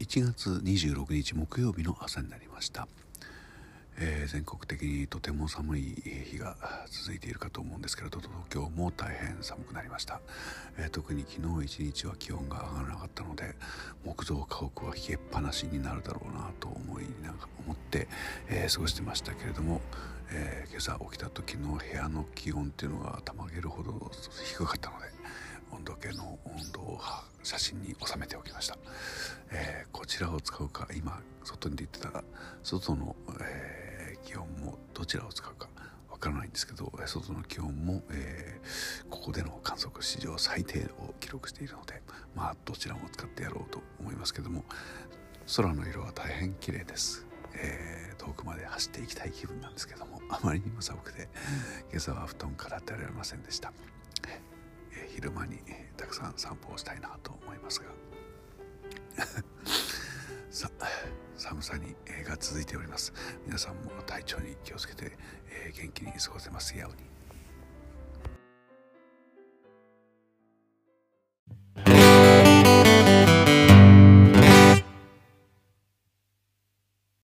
1月26日木曜日の朝になりました、えー、全国的にとても寒い日が続いているかと思うんですけれど東京も大変寒くなりました、えー、特に昨日一日は気温が上がらなかったので木造家屋は冷えっぱなしになるだろうなと思いなが思って、えー、過ごしてましたけれども、え今朝起きた時の部屋の気温っていうのがたまげるほど低かったので温度計の温度を写真に収めておきました、えー、こちらを使うか今外に出てたら外の、えー、気温もどちらを使うかわからないんですけど外の気温も、えー、ここでの観測史上最低を記録しているのでまあどちらも使ってやろうと思いますけども空の色は大変綺麗です、えー、遠くまで走っていきたい気分なんですけどもあまりにも寒くて今朝は布団から出られませんでした昼間にたくさん散歩をしたいなと思いますが。さ寒さにが続いております。皆さんも体調に気をつけて、え、元気に過ごせますように。